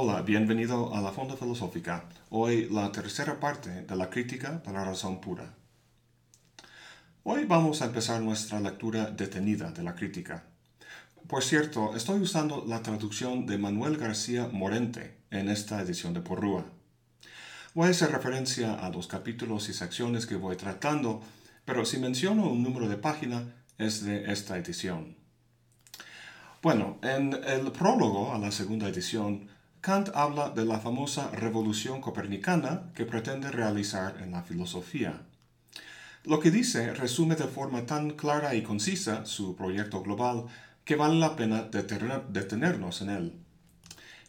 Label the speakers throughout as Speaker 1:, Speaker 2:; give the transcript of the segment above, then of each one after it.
Speaker 1: Hola, bienvenido a la Fonda Filosófica. Hoy la tercera parte de la crítica de la razón pura. Hoy vamos a empezar nuestra lectura detenida de la crítica. Por cierto, estoy usando la traducción de Manuel García Morente en esta edición de Porrúa. Voy a hacer referencia a los capítulos y secciones que voy tratando, pero si menciono un número de página es de esta edición. Bueno, en el prólogo a la segunda edición, Kant habla de la famosa revolución copernicana que pretende realizar en la filosofía. Lo que dice resume de forma tan clara y concisa su proyecto global que vale la pena detenernos en él.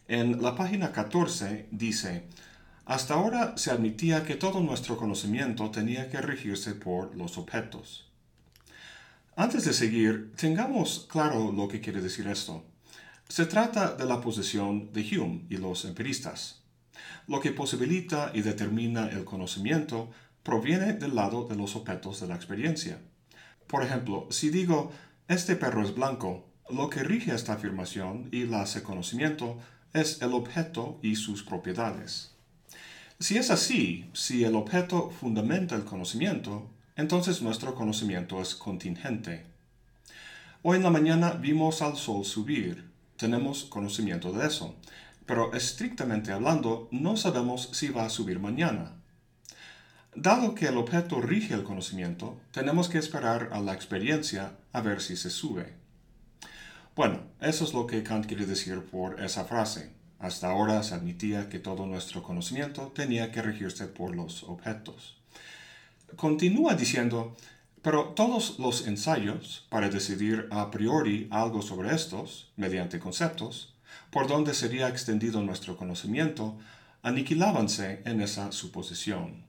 Speaker 1: En la página 14 dice, hasta ahora se admitía que todo nuestro conocimiento tenía que regirse por los objetos. Antes de seguir, tengamos claro lo que quiere decir esto. Se trata de la posición de Hume y los empiristas. Lo que posibilita y determina el conocimiento proviene del lado de los objetos de la experiencia. Por ejemplo, si digo, este perro es blanco, lo que rige esta afirmación y la hace conocimiento es el objeto y sus propiedades. Si es así, si el objeto fundamenta el conocimiento, entonces nuestro conocimiento es contingente. Hoy en la mañana vimos al sol subir, tenemos conocimiento de eso, pero estrictamente hablando no sabemos si va a subir mañana. Dado que el objeto rige el conocimiento, tenemos que esperar a la experiencia a ver si se sube. Bueno, eso es lo que Kant quiere decir por esa frase. Hasta ahora se admitía que todo nuestro conocimiento tenía que regirse por los objetos. Continúa diciendo, pero todos los ensayos para decidir a priori algo sobre estos, mediante conceptos, por donde sería extendido nuestro conocimiento, aniquilábanse en esa suposición.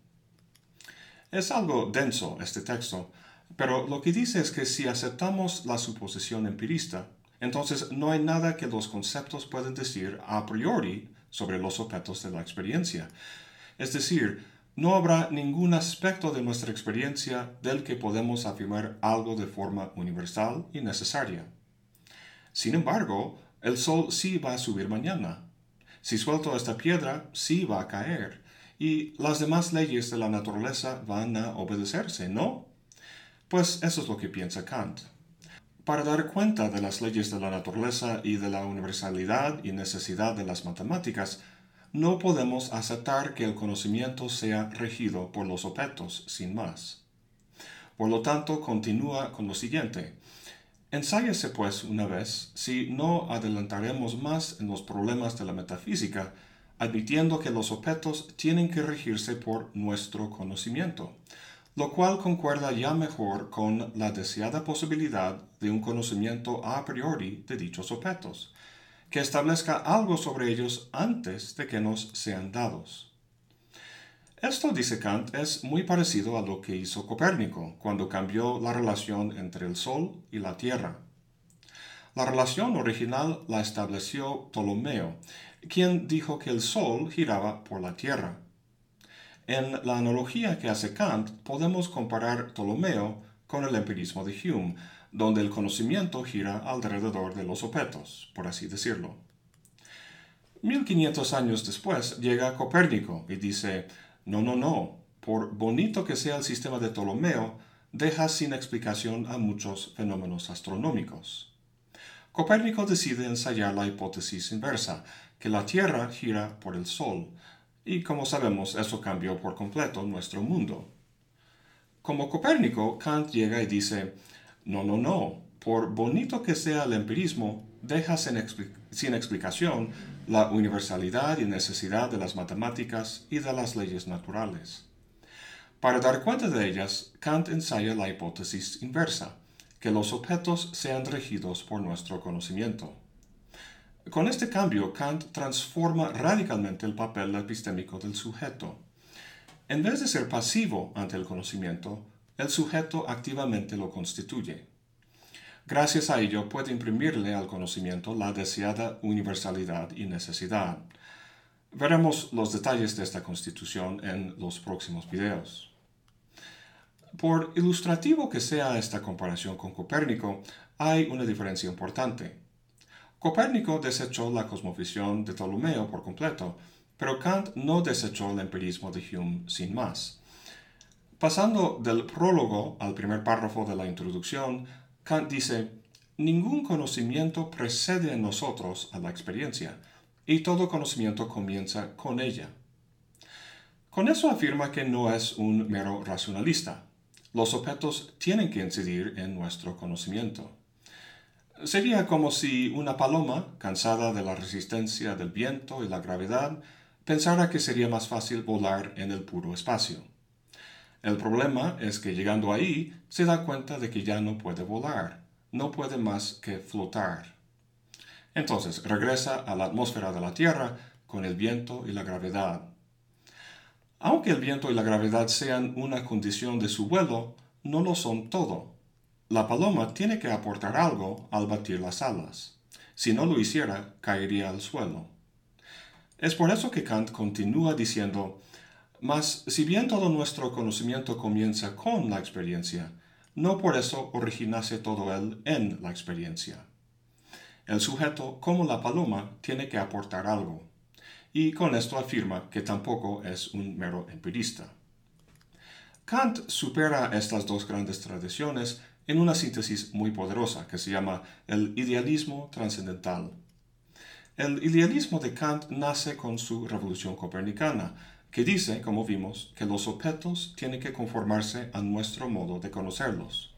Speaker 1: Es algo denso este texto, pero lo que dice es que si aceptamos la suposición empirista, entonces no hay nada que los conceptos puedan decir a priori sobre los objetos de la experiencia. Es decir, no habrá ningún aspecto de nuestra experiencia del que podemos afirmar algo de forma universal y necesaria. Sin embargo, el sol sí va a subir mañana. Si suelto esta piedra, sí va a caer. Y las demás leyes de la naturaleza van a obedecerse, ¿no? Pues eso es lo que piensa Kant. Para dar cuenta de las leyes de la naturaleza y de la universalidad y necesidad de las matemáticas, no podemos aceptar que el conocimiento sea regido por los objetos sin más. Por lo tanto, continúa con lo siguiente. Ensáyese pues una vez si no adelantaremos más en los problemas de la metafísica, admitiendo que los objetos tienen que regirse por nuestro conocimiento, lo cual concuerda ya mejor con la deseada posibilidad de un conocimiento a priori de dichos objetos, que establezca algo sobre ellos antes de que nos sean dados. Esto, dice Kant, es muy parecido a lo que hizo Copérnico cuando cambió la relación entre el Sol y la Tierra. La relación original la estableció Ptolomeo, quien dijo que el Sol giraba por la Tierra. En la analogía que hace Kant podemos comparar Ptolomeo con el empirismo de Hume, donde el conocimiento gira alrededor de los objetos, por así decirlo. 1500 años después llega Copérnico y dice, no, no, no, por bonito que sea el sistema de Ptolomeo, deja sin explicación a muchos fenómenos astronómicos. Copérnico decide ensayar la hipótesis inversa, que la Tierra gira por el Sol, y como sabemos eso cambió por completo nuestro mundo. Como Copérnico, Kant llega y dice, no, no, no. Por bonito que sea el empirismo, deja sin, explicación la universalidad y necesidad de las matemáticas y de las leyes naturales. Para dar cuenta de ellas, Kant ensaya la hipótesis inversa, que los objetos sean regidos por nuestro conocimiento. Con este cambio, Kant transforma radicalmente el papel epistémico del sujeto. En vez de ser pasivo ante el conocimiento, el sujeto activamente lo constituye. Gracias a ello puede imprimirle al conocimiento la deseada universalidad y necesidad. Veremos los detalles de esta constitución en los próximos videos. Por ilustrativo que sea esta comparación con Copérnico, hay una diferencia importante. Copérnico desechó la cosmovisión de Ptolomeo por completo, pero Kant no desechó el empirismo de Hume sin más. Pasando del prólogo al primer párrafo de la introducción, Kant dice, Ningún conocimiento precede en nosotros a la experiencia, y todo conocimiento comienza con ella. Con eso afirma que no es un mero racionalista. Los objetos tienen que incidir en nuestro conocimiento. Sería como si una paloma, cansada de la resistencia del viento y la gravedad, pensara que sería más fácil volar en el puro espacio. El problema es que llegando ahí se da cuenta de que ya no puede volar, no puede más que flotar. Entonces regresa a la atmósfera de la Tierra con el viento y la gravedad. Aunque el viento y la gravedad sean una condición de su vuelo, no lo son todo la paloma tiene que aportar algo al batir las alas. Si no lo hiciera, caería al suelo. Es por eso que Kant continúa diciendo, mas si bien todo nuestro conocimiento comienza con la experiencia, no por eso originase todo él en la experiencia. El sujeto, como la paloma, tiene que aportar algo, y con esto afirma que tampoco es un mero empirista. Kant supera estas dos grandes tradiciones en una síntesis muy poderosa que se llama el idealismo trascendental. El idealismo de Kant nace con su revolución copernicana, que dice, como vimos, que los objetos tienen que conformarse a nuestro modo de conocerlos.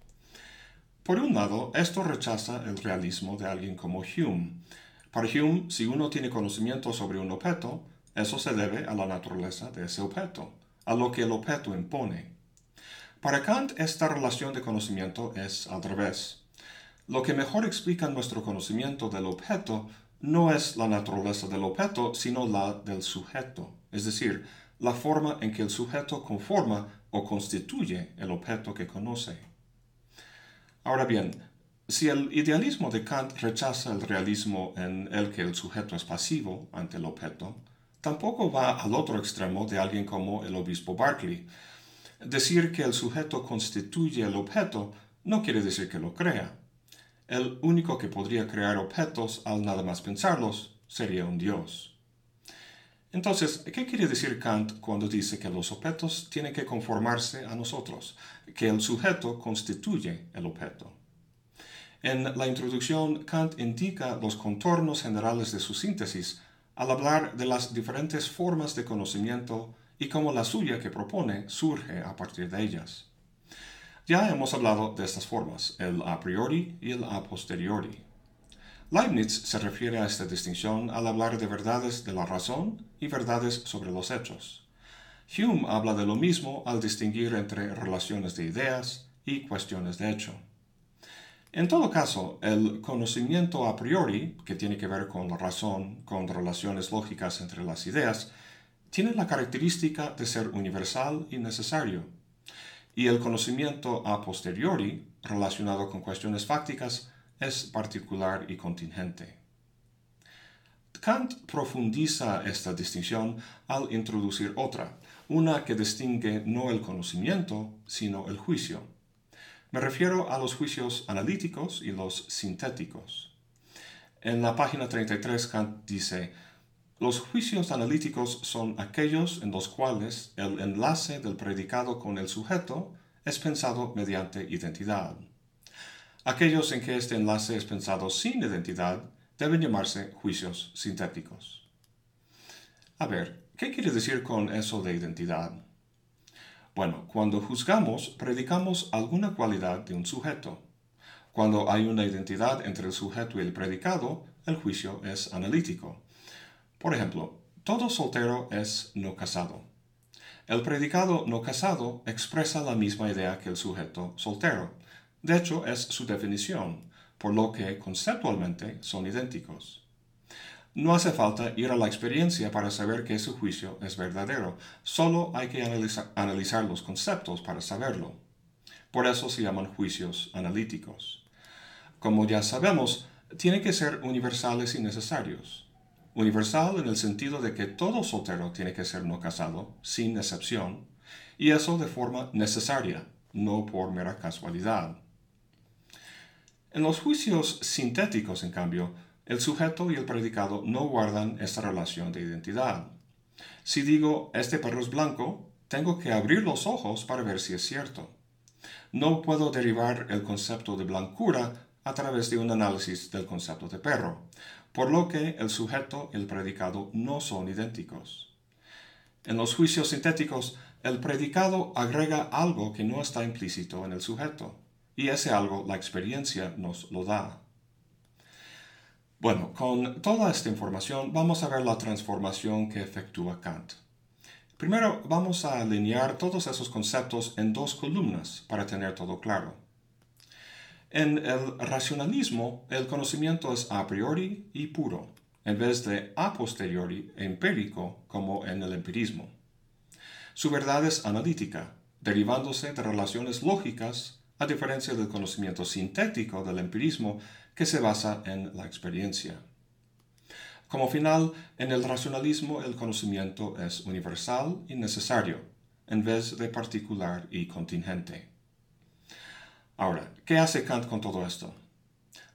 Speaker 1: Por un lado, esto rechaza el realismo de alguien como Hume. Para Hume, si uno tiene conocimiento sobre un objeto, eso se debe a la naturaleza de ese objeto, a lo que el objeto impone. Para Kant esta relación de conocimiento es al revés. Lo que mejor explica nuestro conocimiento del objeto no es la naturaleza del objeto, sino la del sujeto, es decir, la forma en que el sujeto conforma o constituye el objeto que conoce. Ahora bien, si el idealismo de Kant rechaza el realismo en el que el sujeto es pasivo ante el objeto, tampoco va al otro extremo de alguien como el obispo Berkeley, Decir que el sujeto constituye el objeto no quiere decir que lo crea. El único que podría crear objetos al nada más pensarlos sería un Dios. Entonces, ¿qué quiere decir Kant cuando dice que los objetos tienen que conformarse a nosotros, que el sujeto constituye el objeto? En la introducción, Kant indica los contornos generales de su síntesis al hablar de las diferentes formas de conocimiento y cómo la suya que propone surge a partir de ellas. Ya hemos hablado de estas formas, el a priori y el a posteriori. Leibniz se refiere a esta distinción al hablar de verdades de la razón y verdades sobre los hechos. Hume habla de lo mismo al distinguir entre relaciones de ideas y cuestiones de hecho. En todo caso, el conocimiento a priori, que tiene que ver con la razón, con relaciones lógicas entre las ideas, tiene la característica de ser universal y necesario, y el conocimiento a posteriori, relacionado con cuestiones fácticas, es particular y contingente. Kant profundiza esta distinción al introducir otra, una que distingue no el conocimiento, sino el juicio. Me refiero a los juicios analíticos y los sintéticos. En la página 33 Kant dice, los juicios analíticos son aquellos en los cuales el enlace del predicado con el sujeto es pensado mediante identidad. Aquellos en que este enlace es pensado sin identidad deben llamarse juicios sintéticos. A ver, ¿qué quiere decir con eso de identidad? Bueno, cuando juzgamos, predicamos alguna cualidad de un sujeto. Cuando hay una identidad entre el sujeto y el predicado, el juicio es analítico. Por ejemplo, todo soltero es no casado. El predicado no casado expresa la misma idea que el sujeto soltero. De hecho, es su definición, por lo que conceptualmente son idénticos. No hace falta ir a la experiencia para saber que ese juicio es verdadero, solo hay que analizar los conceptos para saberlo. Por eso se llaman juicios analíticos. Como ya sabemos, tienen que ser universales y necesarios universal en el sentido de que todo soltero tiene que ser no casado, sin excepción, y eso de forma necesaria, no por mera casualidad. En los juicios sintéticos, en cambio, el sujeto y el predicado no guardan esta relación de identidad. Si digo, este perro es blanco, tengo que abrir los ojos para ver si es cierto. No puedo derivar el concepto de blancura a través de un análisis del concepto de perro, por lo que el sujeto y el predicado no son idénticos. En los juicios sintéticos, el predicado agrega algo que no está implícito en el sujeto, y ese algo la experiencia nos lo da. Bueno, con toda esta información vamos a ver la transformación que efectúa Kant. Primero vamos a alinear todos esos conceptos en dos columnas para tener todo claro. En el racionalismo, el conocimiento es a priori y puro, en vez de a posteriori empírico como en el empirismo. Su verdad es analítica, derivándose de relaciones lógicas, a diferencia del conocimiento sintético del empirismo que se basa en la experiencia. Como final, en el racionalismo el conocimiento es universal y necesario, en vez de particular y contingente. Ahora, ¿qué hace Kant con todo esto?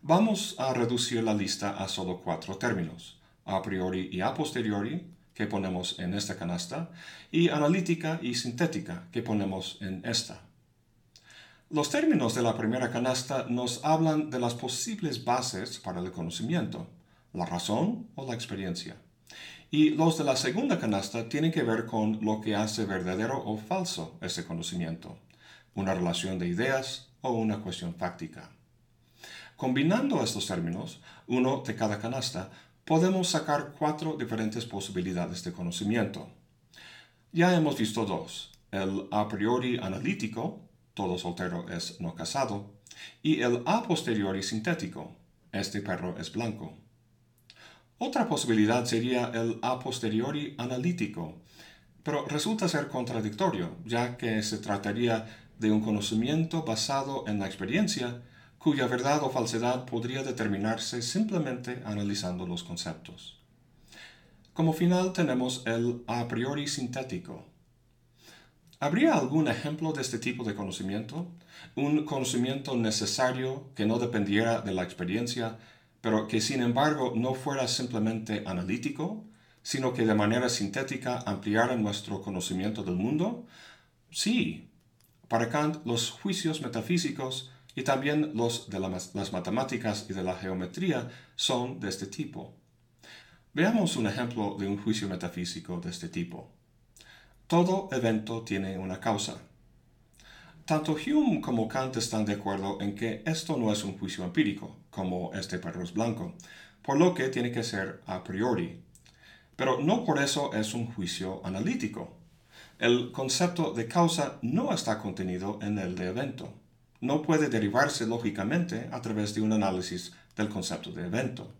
Speaker 1: Vamos a reducir la lista a solo cuatro términos, a priori y a posteriori, que ponemos en esta canasta, y analítica y sintética, que ponemos en esta. Los términos de la primera canasta nos hablan de las posibles bases para el conocimiento, la razón o la experiencia. Y los de la segunda canasta tienen que ver con lo que hace verdadero o falso ese conocimiento, una relación de ideas o una cuestión fáctica. Combinando estos términos, uno de cada canasta, podemos sacar cuatro diferentes posibilidades de conocimiento. Ya hemos visto dos, el a priori analítico, todo soltero es no casado, y el a posteriori sintético, este perro es blanco. Otra posibilidad sería el a posteriori analítico, pero resulta ser contradictorio, ya que se trataría de un conocimiento basado en la experiencia, cuya verdad o falsedad podría determinarse simplemente analizando los conceptos. Como final tenemos el a priori sintético, ¿Habría algún ejemplo de este tipo de conocimiento? Un conocimiento necesario que no dependiera de la experiencia, pero que sin embargo no fuera simplemente analítico, sino que de manera sintética ampliara nuestro conocimiento del mundo? Sí. Para Kant, los juicios metafísicos y también los de las matemáticas y de la geometría son de este tipo. Veamos un ejemplo de un juicio metafísico de este tipo. Todo evento tiene una causa. Tanto Hume como Kant están de acuerdo en que esto no es un juicio empírico, como este perro es blanco, por lo que tiene que ser a priori. Pero no por eso es un juicio analítico. El concepto de causa no está contenido en el de evento. No puede derivarse lógicamente a través de un análisis del concepto de evento.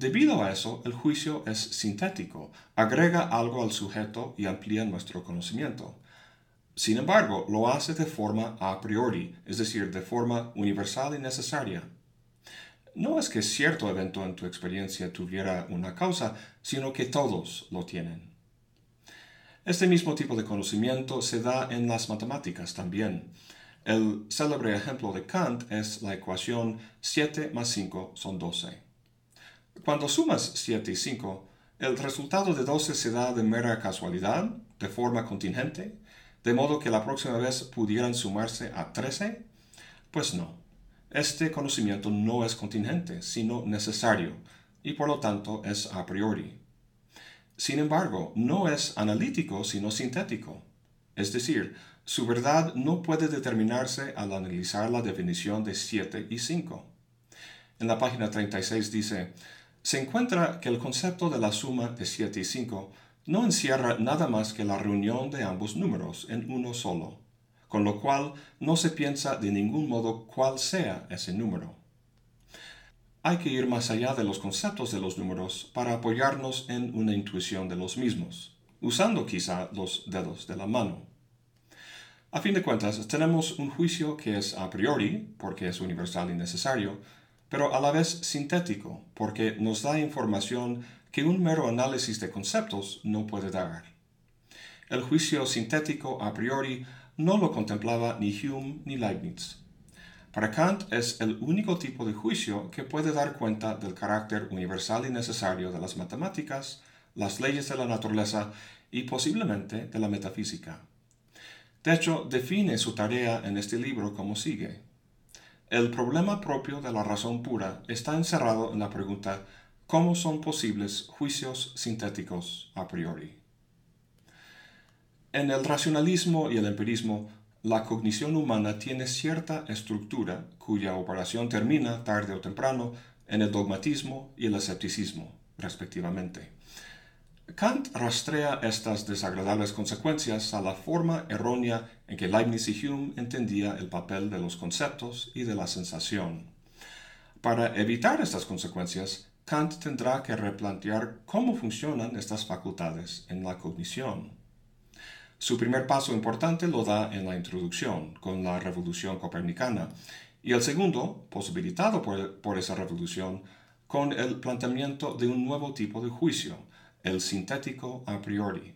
Speaker 1: Debido a eso, el juicio es sintético, agrega algo al sujeto y amplía nuestro conocimiento. Sin embargo, lo hace de forma a priori, es decir, de forma universal y necesaria. No es que cierto evento en tu experiencia tuviera una causa, sino que todos lo tienen. Este mismo tipo de conocimiento se da en las matemáticas también. El célebre ejemplo de Kant es la ecuación 7 más 5 son 12. Cuando sumas 7 y 5, el resultado de 12 se da de mera casualidad, de forma contingente, de modo que la próxima vez pudieran sumarse a 13? Pues no. Este conocimiento no es contingente, sino necesario, y por lo tanto es a priori. Sin embargo, no es analítico, sino sintético. Es decir, su verdad no puede determinarse al analizar la definición de 7 y 5. En la página 36 dice, se encuentra que el concepto de la suma de 7 y 5 no encierra nada más que la reunión de ambos números en uno solo, con lo cual no se piensa de ningún modo cuál sea ese número. Hay que ir más allá de los conceptos de los números para apoyarnos en una intuición de los mismos, usando quizá los dedos de la mano. A fin de cuentas, tenemos un juicio que es a priori, porque es universal y necesario, pero a la vez sintético, porque nos da información que un mero análisis de conceptos no puede dar. El juicio sintético a priori no lo contemplaba ni Hume ni Leibniz. Para Kant es el único tipo de juicio que puede dar cuenta del carácter universal y necesario de las matemáticas, las leyes de la naturaleza y posiblemente de la metafísica. De hecho, define su tarea en este libro como sigue. El problema propio de la razón pura está encerrado en la pregunta ¿cómo son posibles juicios sintéticos a priori? En el racionalismo y el empirismo, la cognición humana tiene cierta estructura cuya operación termina tarde o temprano en el dogmatismo y el escepticismo, respectivamente. Kant rastrea estas desagradables consecuencias a la forma errónea en que Leibniz y Hume entendía el papel de los conceptos y de la sensación. Para evitar estas consecuencias, Kant tendrá que replantear cómo funcionan estas facultades en la cognición. Su primer paso importante lo da en la introducción, con la revolución copernicana, y el segundo, posibilitado por, por esa revolución, con el planteamiento de un nuevo tipo de juicio, el sintético a priori.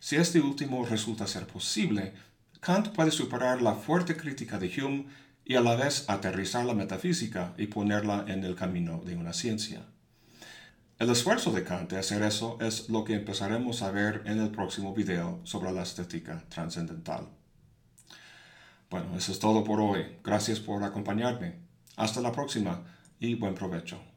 Speaker 1: Si este último resulta ser posible, Kant puede superar la fuerte crítica de Hume y a la vez aterrizar la metafísica y ponerla en el camino de una ciencia. El esfuerzo de Kant de hacer eso es lo que empezaremos a ver en el próximo video sobre la estética trascendental. Bueno, eso es todo por hoy. Gracias por acompañarme. Hasta la próxima y buen provecho.